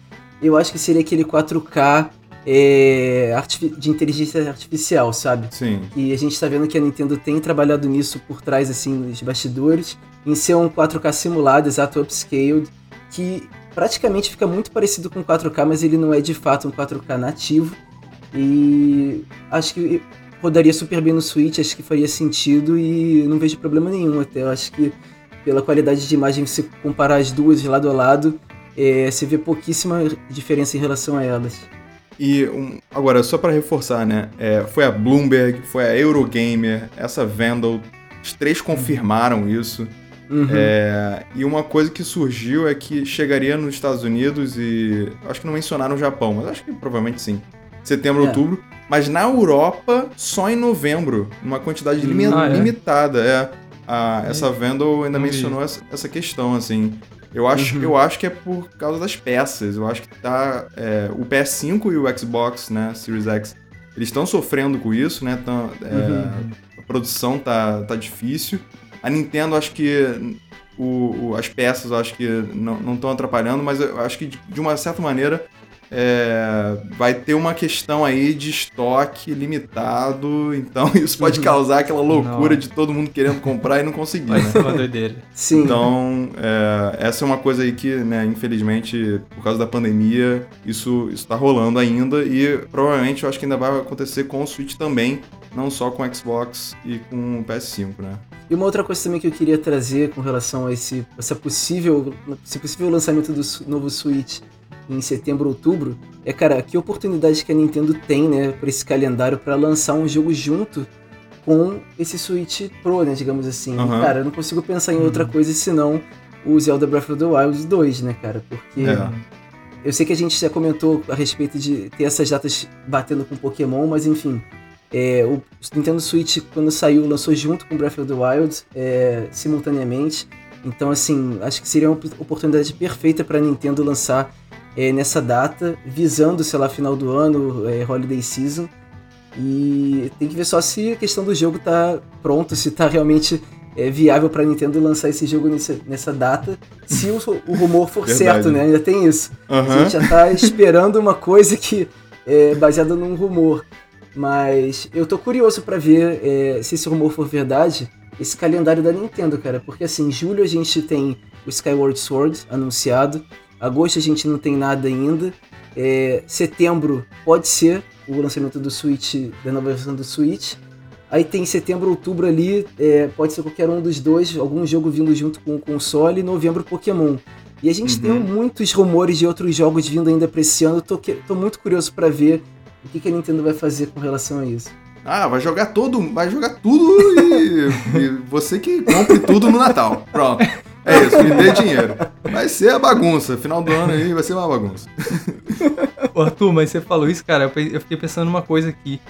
eu acho que seria aquele 4K é, de inteligência artificial, sabe? Sim. E a gente tá vendo que a Nintendo tem trabalhado nisso por trás, assim, nos bastidores, em ser um 4K simulado, exato upscaled, que praticamente fica muito parecido com 4K, mas ele não é de fato um 4K nativo. E acho que rodaria super bem no Switch, acho que faria sentido e não vejo problema nenhum até. Eu acho que pela qualidade de imagem, se comparar as duas lado a lado, é, você vê pouquíssima diferença em relação a elas. E um, agora, só pra reforçar, né? é, foi a Bloomberg, foi a Eurogamer, essa Vandal, os três confirmaram isso. Uhum. É, e uma coisa que surgiu é que chegaria nos Estados Unidos e. Acho que não mencionaram o Japão, mas acho que provavelmente sim. Setembro, É. outubro. Mas na Europa, só em novembro. Uma quantidade limi- Ah, é? limitada. É. A- essa Vandal ainda Não vi. mencionou essa, essa questão, assim. Eu acho, Uhum. eu acho que é por causa das peças. Eu acho que tá. é, o PS5 e o Xbox, né, Series X, eles estão sofrendo com isso, né? Tão, é, Uhum. A produção tá, tá difícil. A Nintendo, acho que o, o- as peças, acho que não estão atrapalhando, mas eu acho que de, uma certa maneira é, vai ter uma questão aí de estoque limitado, (laughs) então isso pode Uhum. causar aquela loucura Não. de todo mundo querendo comprar e não conseguir, Vai né? ser uma doideira. Sim. Então, é, essa é uma coisa aí que, né, infelizmente, por causa da pandemia, isso, isso tá rolando ainda e provavelmente eu acho que ainda vai acontecer com o Switch também, não só com o Xbox e com o PS5, né? E uma outra coisa também que eu queria trazer com relação a esse, essa possível, esse possível lançamento do novo Switch em setembro, outubro, é, cara, que oportunidade que a Nintendo tem, né, pra esse calendário para lançar um jogo junto com esse Switch Pro, né, digamos assim. Aham. Cara, eu não consigo pensar em outra coisa senão o Zelda Breath of the Wild 2, né, cara? Porque É. eu sei que a gente já comentou a respeito de ter essas datas batendo com Pokémon, mas enfim. É, o Nintendo Switch, quando saiu, lançou junto com Breath of the Wild, é, simultaneamente. Então, assim, acho que seria uma op- oportunidade perfeita para a Nintendo lançar é, nessa data, visando, sei lá, final do ano, é, Holiday Season. E tem que ver só se a questão do jogo tá pronto, se tá realmente é, viável para a Nintendo lançar esse jogo nessa, nessa data, se o, o rumor for (laughs) certo, né? Ainda tem isso. A Aham. gente já tá esperando uma coisa que é baseada num rumor. Mas eu tô curioso pra ver é, se esse rumor for verdade, esse calendário da Nintendo, cara. Porque assim, em julho a gente tem o Skyward Sword anunciado. Agosto a gente não tem nada ainda. É, setembro pode ser o lançamento do Switch, da nova versão do Switch. Aí tem setembro, outubro ali, é, pode ser qualquer um dos dois, algum jogo vindo junto com o console, e novembro Pokémon. E a gente Uhum. tem muitos rumores de outros jogos vindo ainda pra esse ano, tô, tô muito curioso pra ver o que, que a Nintendo vai fazer com relação a isso. Ah, vai jogar todo, vai jogar tudo e, (laughs) e você que compre tudo no Natal. Pronto. É isso, me dê dinheiro. Vai ser a bagunça. Final do ano aí vai ser uma bagunça. Ô, Arthur, mas você falou isso, cara, eu fiquei pensando numa coisa aqui.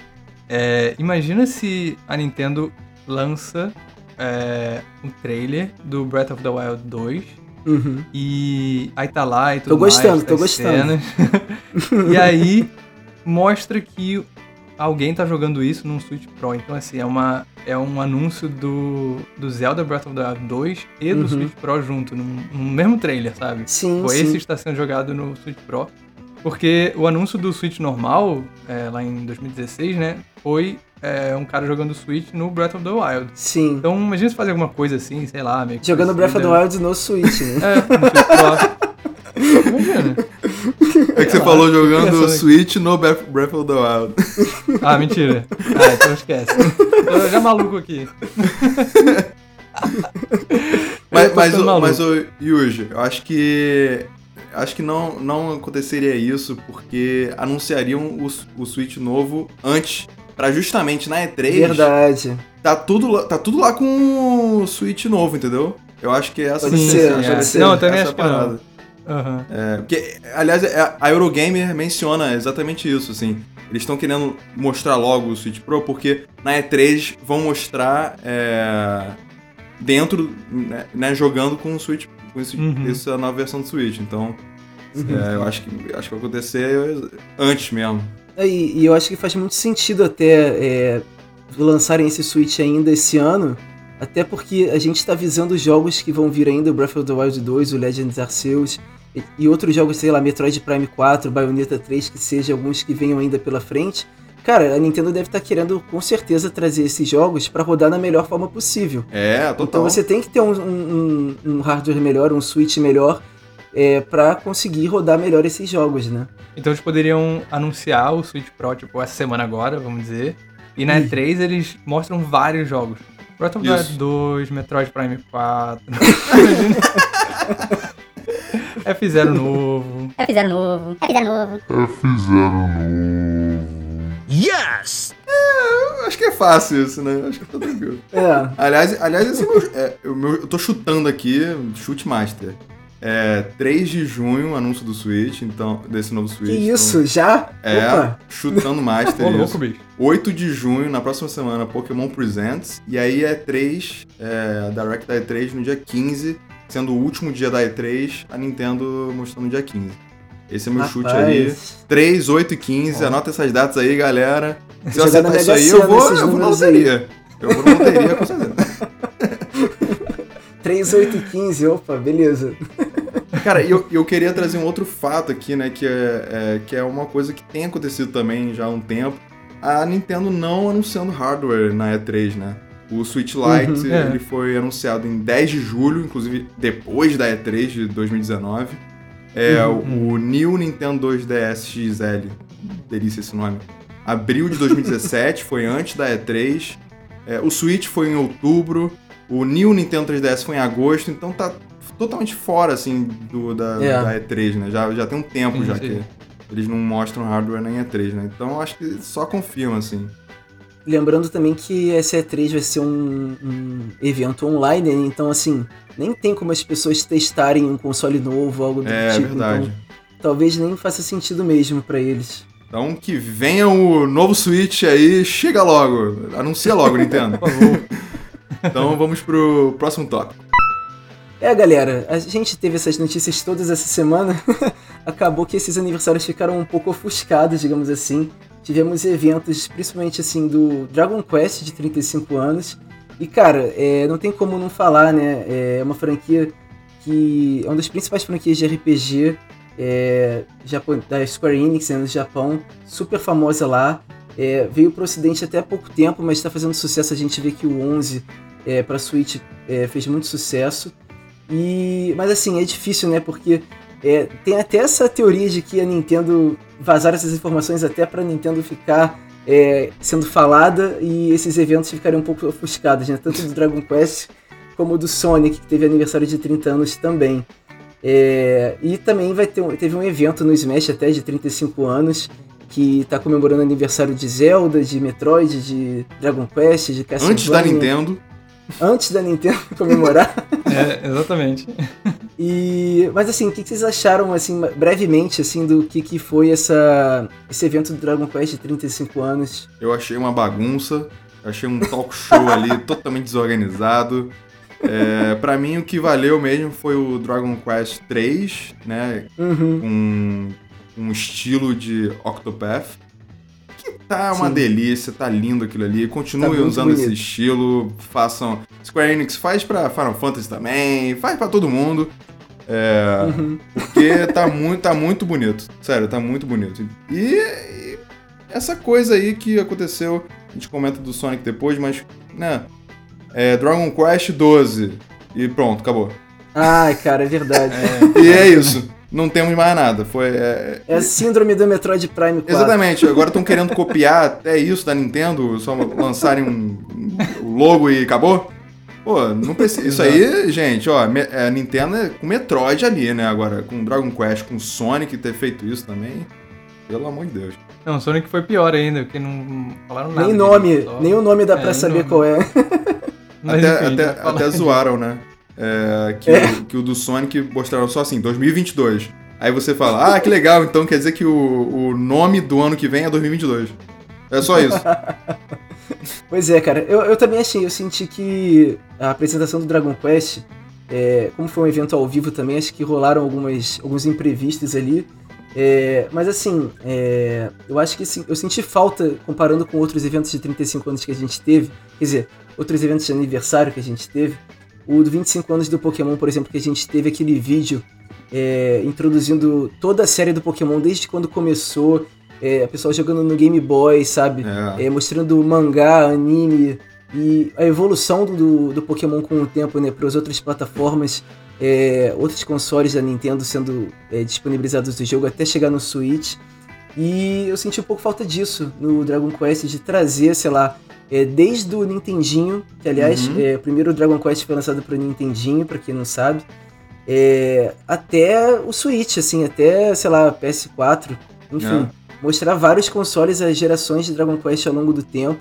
É, imagina se a Nintendo lança é, um trailer do Breath of the Wild 2 Uhum. e aí tá lá e tudo Tô gostando, mais, tô gostando. (laughs) e aí mostra que alguém tá jogando isso num Switch Pro. Então, assim, é, uma, é um anúncio do, do Zelda Breath of the Wild 2 e do Uhum. Switch Pro junto, num, num mesmo trailer, sabe? Sim, Pô, sim. esse está sendo jogado no Switch Pro. Porque o anúncio do Switch normal, é, lá em 2016, né? Foi é, um cara jogando Switch no Breath of the Wild. Sim. Então, imagina se fazer alguma coisa assim, sei lá, meio que Jogando Breath of the parecida. Wild no Switch, né? É, no Switch Pro. (laughs) Imagina. É que você falou jogando. Switch no Breath of the Wild. (laughs) Ah, mentira. Ah, então esquece. Tô já maluco aqui. (laughs) Mas, Eu mas, o- mas o Yuji, eu acho que. Acho que não, não aconteceria isso porque anunciariam o, o Switch novo antes. Pra justamente na E3 Verdade. tá tudo, lá- tá tudo lá com o Switch novo, entendeu? Eu acho que essa Pode sim, pode essa- ser. Não, eu também essa acho que não. Aham. É, porque, aliás, é- a Eurogamer menciona exatamente isso, assim. Eles estão querendo mostrar logo o Switch Pro, porque na E3 vão mostrar é, dentro, né, né, jogando com o Switch, com esse- Uhum. essa nova versão do Switch. Então, Uhum. é, eu acho que, acho que vai acontecer antes mesmo. É, E, e eu acho que faz muito sentido até é, lançarem esse Switch ainda esse ano, até porque a gente tá visando jogos que vão vir ainda, o Breath of the Wild 2, o Legends Arceus, e, e outros jogos, sei lá, Metroid Prime 4, Bayonetta 3, que seja alguns que venham ainda pela frente. Cara, a Nintendo deve estar querendo com certeza trazer esses jogos pra rodar na melhor forma possível. É, total. Então você tem que ter um, um- um- hardware melhor, um Switch melhor, é, para conseguir rodar melhor esses jogos, né? Então eles poderiam anunciar o Switch Pro, tipo, essa semana agora, vamos dizer. E na Ih. E3 eles mostram vários jogos. Breath of the Wild Isso. 2, Metroid Prime 4. (laughs) F0 novo. É fizeram novo. É fizeram novo. Yes! Eu acho que é fácil isso, né? Eu Acho que tá tranquilo. É, Aliás, aliás esse é meu, é, o meu- eu tô chutando aqui, chute master. É 3 de junho, anúncio do Switch, então, desse novo Switch. que então- isso, já? É, Opa! chutando (laughs) master Ô, louco, bicho. 8 de junho, na próxima semana, Pokémon Presents. E aí é 3, é, Direct da E3 no dia 15, sendo o último dia da E3, a Nintendo mostrando no dia 15. Esse é meu chute aí. Rapaz, 3, 8 e 15, anota essas datas aí, galera. Se eu acertar isso aí, eu vou, eu vou na loteria. Eu vou na loteria, com certeza. (laughs) 3, 8 e 15, opa, beleza. (laughs) Cara, eu, eu queria trazer um outro fato aqui, né? Que é, é- que é uma coisa que tem acontecido também já há um tempo. A Nintendo não anunciando hardware na E3, né? O Switch Lite, Uhum, é. ele foi anunciado em 10 de julho, inclusive depois da E3 de 2019. É Uhum. o New Nintendo 2DS XL, delícia esse nome. Abril de 2017, (laughs) foi antes da E3. É, o Switch foi em outubro. O New Nintendo 3DS foi em agosto, então tá totalmente fora, assim, do, da, É. da E3, né? Já, já tem um tempo Sim, já sim. que eles não mostram hardware na E3, né? Então acho que só confirma, assim. Lembrando também que essa E3 vai ser um, um evento online, né? então assim, nem tem como as pessoas testarem um console novo, algo do É tipo. verdade. Então, talvez nem faça sentido mesmo pra eles. Então que venha o novo Switch aí, chega logo. Anuncia logo, Nintendo. Por favor. (laughs) Então vamos pro próximo tópico. É, galera, a gente teve essas notícias todas essa semana. (laughs) Acabou que esses aniversários ficaram um pouco ofuscados, digamos assim. Tivemos eventos, principalmente assim, do Dragon Quest de 35 anos. E, cara, é, não tem como não falar, né? É uma franquia que é uma das principais franquias de RPG é, da Square Enix né, no Japão, super famosa lá. É, veio pro ocidente até há pouco tempo, mas está fazendo sucesso. A gente vê que o 11 é, para Switch é, fez muito sucesso. E, mas assim, é difícil, né? Porque é, tem até essa teoria de que a Nintendo vazar essas informações até pra Nintendo ficar é, sendo falada e esses eventos ficarem um pouco ofuscados, né? Tanto do Dragon Quest como do Sonic, que teve aniversário de 30 anos também. É, e também vai ter um- teve um evento no Smash até de 35 anos que tá comemorando o aniversário de Zelda, de Metroid, de Dragon Quest, de Castlevania. Antes da Nintendo, Antes da Nintendo (laughs) comemorar. É, exatamente. E, mas assim, o que vocês acharam, assim, brevemente, assim, do que, que foi essa, esse evento do Dragon Quest de 35 anos? Eu achei uma bagunça, achei um talk show ali (laughs) totalmente desorganizado. É, para mim, o que valeu mesmo foi o Dragon Quest 3, né? Uhum. Com um estilo de Octopath. Que tá uma Sim. delícia, tá lindo aquilo ali. Tá Continuem muito usando bonito. esse estilo. Façam. Square Enix faz pra Final Fantasy também, faz pra todo mundo. É, Uhum. porque tá muito, tá muito bonito. Sério, tá muito bonito. E, e essa coisa aí que aconteceu, a gente comenta do Sonic depois, mas, né? É Dragon Quest 12. E pronto, acabou. Ai, cara, é verdade. E é isso. (laughs) Não temos mais nada. Foi. é- É a síndrome do Metroid Prime 4. Exatamente. Agora estão querendo copiar (laughs) até isso da Nintendo, só lançarem um, logo e acabou. Pô, não precisa. Isso aí, gente, ó, é, a Nintendo é com Metroid ali, né? Agora, com Dragon Quest, com Sonic ter feito isso também. Pelo amor de Deus. Não, Sonic foi pior ainda, porque não falaram nada. Nem dele, nome, só- nem o nome dá É, pra saber nome. qual é. (laughs) Mas, até, enfim, até, falar até zoaram, né? É, que, É. O, que o do Sonic mostraram só assim, 2022. Aí você fala, ah, que legal, então quer dizer que o, o nome do ano que vem é 2022. É só isso. (laughs) Pois é, cara, eu, eu também achei, eu senti que a apresentação do Dragon Quest, é, como foi um evento ao vivo também, acho que rolaram algumas, alguns imprevistos ali. É, mas assim, é, eu acho que sim, eu senti falta, comparando com outros eventos de 35 anos que a gente teve, quer dizer, outros eventos de aniversário que a gente teve, o do 25 anos do Pokémon, por exemplo, que a gente teve aquele vídeo é, introduzindo toda a série do Pokémon desde quando começou, é, a pessoa jogando no Game Boy, sabe? É. É, mostrando mangá, anime e a evolução do, do Pokémon com o tempo, né, para as outras plataformas, é, outros consoles da Nintendo sendo é, disponibilizados do jogo até chegar no Switch. E eu senti um pouco falta disso no Dragon Quest, de trazer, sei lá, é, desde o Nintendinho, que aliás, Uhum. é, o primeiro Dragon Quest foi lançado para o Nintendinho, para quem não sabe, é, até o Switch, assim, até, sei lá, PS4, enfim, mostrar vários consoles, as gerações de Dragon Quest ao longo do tempo.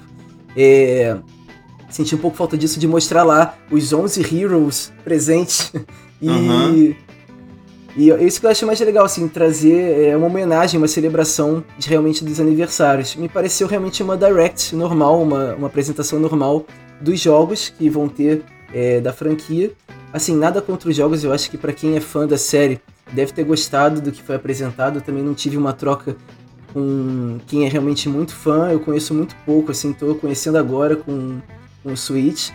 É, senti um pouco falta disso de mostrar lá os 11 Heroes presentes. (laughs) e, Aham. E isso que eu acho mais legal, assim, trazer é, uma homenagem, uma celebração de realmente dos aniversários. Me pareceu realmente uma direct normal, uma, uma apresentação normal dos jogos que vão ter é, da franquia. Assim, nada contra os jogos, eu acho que pra quem é fã da série deve ter gostado do que foi apresentado. Eu também não tive uma troca com quem é realmente muito fã, eu conheço muito pouco, assim, tô conhecendo agora com, com o Switch.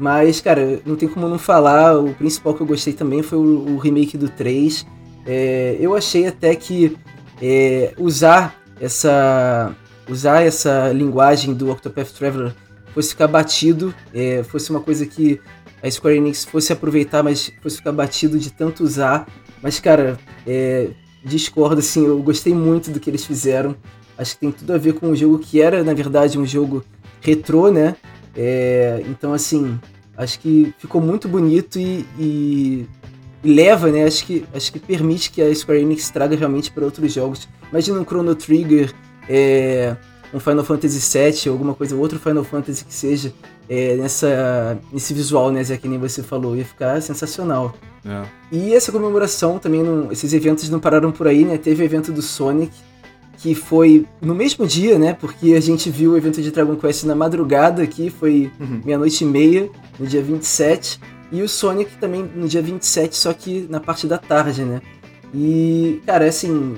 Mas, cara, não tem como não falar, o principal que eu gostei também foi o, o remake do 3. É, eu achei até que é, usar essa usar essa linguagem do Octopath Traveler fosse ficar batido, é, fosse uma coisa que a Square Enix fosse aproveitar, mas fosse ficar batido de tanto usar. Mas, cara, é, discordo, assim, eu gostei muito do que eles fizeram. Acho que tem tudo a ver com um jogo que era, na verdade, um jogo retrô, né? É, então, assim, acho que ficou muito bonito e, e- e leva, né? Acho que, acho que permite que a Square Enix traga realmente para outros jogos. Imagina um Chrono Trigger, é, um Final Fantasy VII, alguma coisa, outro Final Fantasy que seja é, nessa, nesse visual, né? Zé, que nem você falou, ia ficar sensacional. É. E essa comemoração também, não- esses eventos não pararam por aí, né? Teve o evento do Sonic, que foi no mesmo dia, né? Porque a gente viu o evento de Dragon Quest na madrugada aqui, foi Uhum. meia-noite e meia, no dia 27. E o Sonic também no dia 27, só que na parte da tarde, né? E, cara, assim,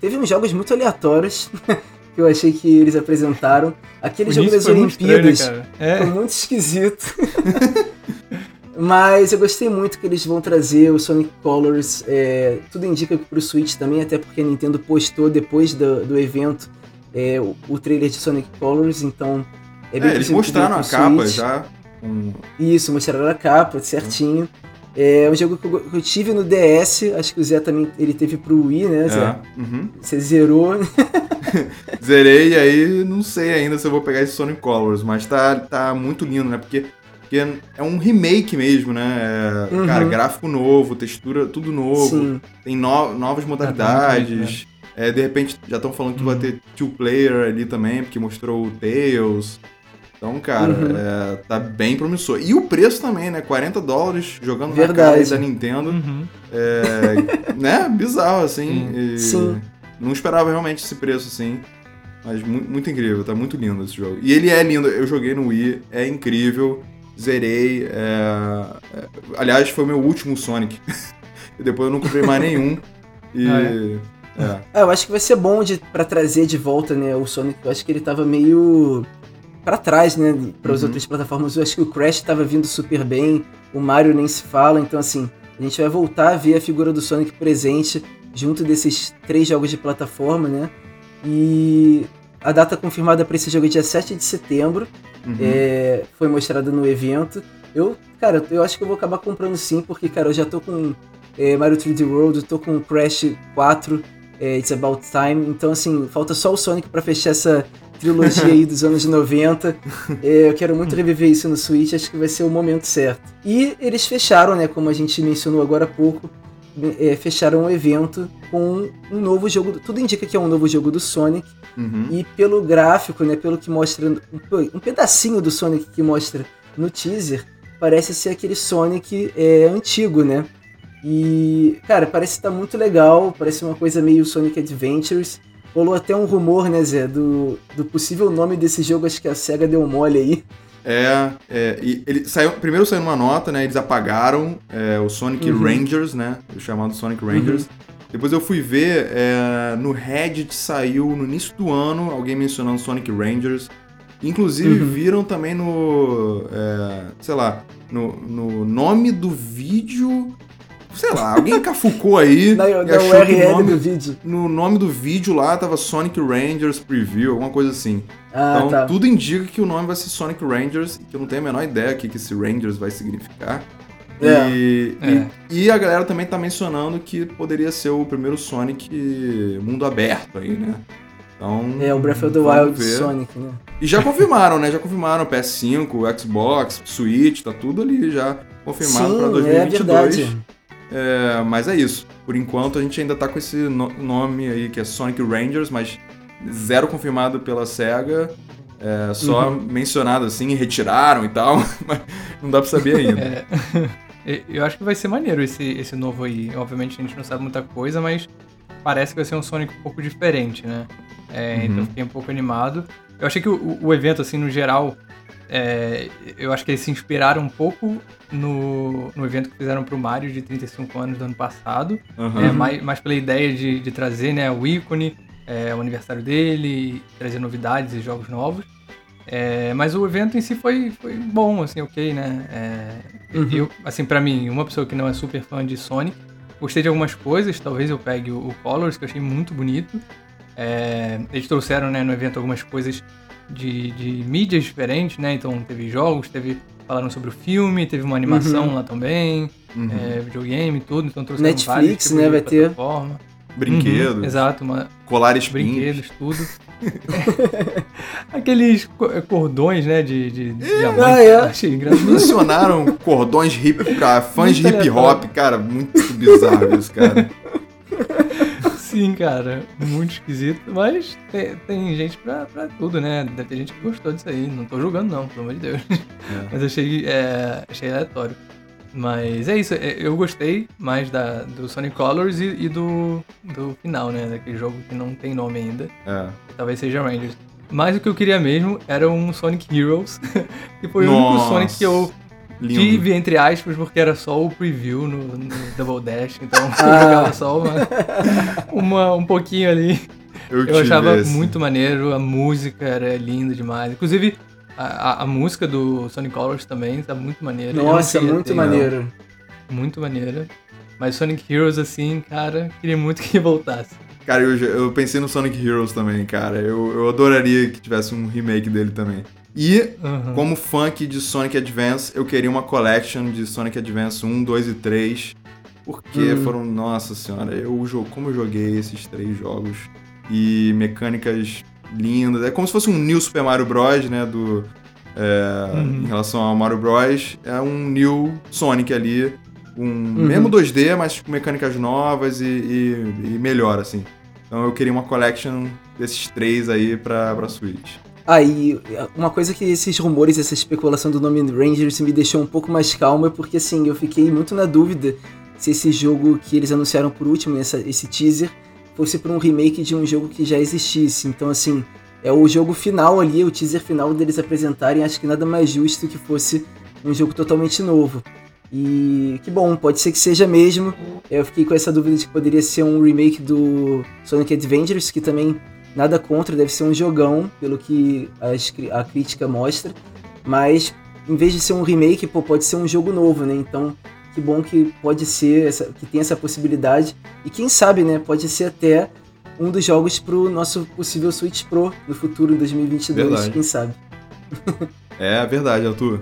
teve uns jogos muito aleatórios (laughs) que eu achei que eles apresentaram. Aquele O jogo das muito estranho, né, Olimpíadas. É, Foi muito esquisito. (laughs) Mas eu gostei muito que eles vão trazer o Sonic Colors. é, tudo indica que pro Switch também, até porque a Nintendo postou depois do, do evento é, o, o trailer de Sonic Colors, então é É, bem eles possível que mostraram a capa Switch. já. Um- Isso, mostraram a capa certinho. É um jogo que eu, que eu tive no DS, acho que o Zé também ele teve pro Wii, né, Zé? é, uhum. Você zerou. (laughs) Zerei e aí não sei ainda se eu vou pegar esse Sonic Colors, mas tá, tá muito lindo, né? Porque, porque é um remake mesmo, né? É, Uhum. Cara, gráfico novo, textura, tudo novo. Sim. Tem no- novas modalidades. É, de repente já estão falando que vai Uhum. ter two player ali também, porque mostrou o Tails. Então, cara, Uhum. é, tá bem promissor. E o preço também, né? 40 dólares jogando na cara Verdade. aí da Nintendo. Uhum. É, (laughs) né? Bizarro, assim. Sim. e Sim. Não esperava realmente esse preço, assim. Mas mu- muito incrível, tá muito lindo esse jogo. E ele é lindo, eu joguei no Wii, é incrível. Zerei. é, é, aliás, foi o meu último Sonic. e (laughs) depois eu não comprei mais nenhum. E. Ah, é. Ah, eu acho que vai ser bom de, pra trazer de volta, né, o Sonic. Eu acho que ele tava meio pra trás, né, para as Uhum. outras plataformas. Eu acho que o Crash tava vindo super bem, o Mario nem se fala. Então, assim, a gente vai voltar a ver a figura do Sonic presente junto desses três jogos de plataforma, né? E a data confirmada para esse jogo é dia 7 de setembro. Uhum. É, foi mostrada no evento. Eu, cara, eu acho que eu vou acabar comprando sim, porque, cara, eu já tô com é, Mario 3D World, tô com Crash 4, é, It's About Time. Então, assim, falta só o Sonic pra fechar essa trilogia aí dos anos 90. (laughs) É, eu quero muito reviver isso no Switch, acho que vai ser o momento certo. E eles fecharam, né, como a gente mencionou agora há pouco, é, fecharam o evento com um novo jogo. Tudo indica que é um novo jogo do Sonic. Uhum. E pelo gráfico, né, pelo que mostra um, um pedacinho do Sonic que mostra no teaser, parece ser aquele Sonic é, antigo, né? E, cara, parece estar muito legal, parece uma coisa meio Sonic Adventures. Rolou até um rumor, né, Zé, do, do possível nome desse jogo, acho que a SEGA deu mole aí. É, é, e ele saiu, primeiro saiu uma nota, né? Eles apagaram é, o Sonic Uhum. Rangers, né? O chamado Sonic Rangers. Depois eu fui ver, é, no Reddit saiu no início do ano alguém mencionando Sonic Rangers. Inclusive Uhum. viram também no, é, sei lá, no, no nome do vídeo, sei lá, alguém cafucou aí (laughs) Na, e na achou que o nome, do vídeo. no nome do vídeo lá tava Sonic Rangers Preview, alguma coisa assim. Ah, Então, tá. tudo indica que o nome vai ser Sonic Rangers, que eu não tenho a menor ideia o que que esse Rangers vai significar. É. E, É. e, e a galera também tá mencionando que poderia ser o primeiro Sonic mundo aberto aí, né? Então, É, o Breath of the Wild ver. Sonic, né? E já confirmaram, né? Já confirmaram PS5, Xbox, Switch, tá tudo ali já confirmado pra Sim, 2022. é verdade. É, mas é isso. Por enquanto a gente ainda tá com esse no- nome aí que é Sonic Rangers, mas zero confirmado pela SEGA. É, só Uhum. mencionado assim, retiraram e tal, (laughs) mas não dá pra saber ainda. (laughs) É. Eu acho que vai ser maneiro esse, esse novo aí. Obviamente a gente não sabe muita coisa, mas parece que vai ser um Sonic um pouco diferente, né? É, Uhum. Então fiquei um pouco animado. Eu achei que o, o evento, assim, no geral, é, eu acho que eles se inspiraram um pouco no, no evento que fizeram pro Mario de 35 anos do ano passado. Aham. É, mais, mais pela ideia de, de trazer né, o ícone, é, o aniversário dele, trazer novidades e jogos novos. É, mas o evento em si foi, foi bom, assim, ok, né? É, Uhum. Eu, assim, pra mim, uma pessoa que não é super fã de Sonic, gostei de algumas coisas, talvez eu pegue o, o Colors, que eu achei muito bonito. É, eles trouxeram né, no evento algumas coisas de, de mídias diferentes, né? Então teve jogos, teve. Falaram sobre o filme, teve uma animação Uhum. lá também, Uhum. é, videogame e tudo, então trouxeram Netflix, né, de vai ter. plataforma. Brinquedos, Uhum, exato, uma, colar espinhos. brinquedos, tudo. (laughs) Aqueles co- cordões, né, de, de diamante. Ah, é. Achei engraçado. Mencionaram cordões hip pra fãs de Muito hip hop, cara, muito bizarro isso, cara. (laughs) Sim, cara, muito esquisito, mas tem, tem gente pra, pra tudo, né? Deve ter gente que gostou disso aí, não tô julgando não, pelo amor de Deus. É. (laughs) Mas achei, é, achei aleatório. Mas é isso, é, eu gostei mais da, do Sonic Colors e, e do, do final, né? Daquele jogo que não tem nome ainda, É. talvez seja Rangers. Mas o que eu queria mesmo era um Sonic Heroes, (laughs) que foi o único Nossa, Sonic que eu Lindo. tive, entre aspas, porque era só o preview no, no Double Dash, então (laughs) (laughs) eu Ah. jogava só uma, uma- um pouquinho ali. Eu, Eu achava esse. muito maneiro, a música era linda demais. Inclusive, a, a- a música do Sonic Colors também tá muito maneira. Eu Nossa, muito ter, maneiro. Muito maneira. Mas Sonic Heroes, assim, cara, queria muito que (laughs) voltasse. Cara, eu, eu pensei no Sonic Heroes também, cara. Eu, eu adoraria que tivesse um remake dele também. E, Uhum. como fã aqui de Sonic Advance, eu queria uma collection de Sonic Advance 1, 2 e 3. Porque Hum. foram, nossa senhora, eu, como eu joguei esses três jogos. E mecânicas lindas. É como se fosse um New Super Mario Bros, né? Do, é, Uhum. Em relação ao Mario Bros. É um New Sonic ali. Um, Uhum. Mesmo 2D, mas com mecânicas novas e, e- e melhor, assim. Então eu queria uma collection desses três aí pra, pra Switch. Aí, uma coisa que esses rumores, essa especulação do nome Rangers me deixou um pouco mais calmo é porque, assim, eu fiquei muito na dúvida se esse jogo que eles anunciaram por último, essa, esse teaser, fosse para um remake de um jogo que já existisse. Então, assim, é o jogo final ali, o teaser final deles apresentarem, acho que nada mais justo que fosse um jogo totalmente novo. E que bom, pode ser que seja mesmo. Eu fiquei com essa dúvida de que poderia ser um remake do Sonic Adventures, que também nada contra, deve ser um jogão, pelo que a, a crítica mostra. Mas em vez de ser um remake, pô, pode ser um jogo novo, né? Então, que bom que pode ser, essa, que tem essa possibilidade. E quem sabe, né? Pode ser até um dos jogos pro nosso possível Switch Pro no futuro, em 2022, verdade. quem sabe. é verdade, Arthur.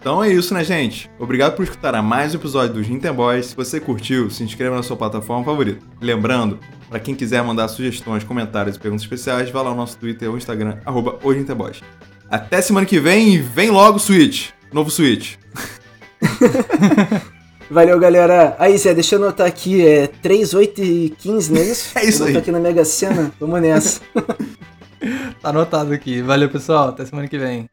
Então é isso, né, gente? Obrigado por escutar a mais um episódio do Nintendo Boys. Se você curtiu, se inscreva na sua plataforma favorita. Lembrando, para quem quiser mandar sugestões, comentários e perguntas especiais, vá lá no nosso Twitter ou Instagram, arroba Até semana que vem e vem logo Switch. Novo Switch. (laughs) Valeu, galera. Aí, Zé, deixa eu anotar aqui, é 3, 8 e 15, não é isso? (laughs) É isso aí. aqui na Mega Sena. Vamos nessa. (laughs) tá anotado aqui. Valeu, pessoal. Até semana que vem.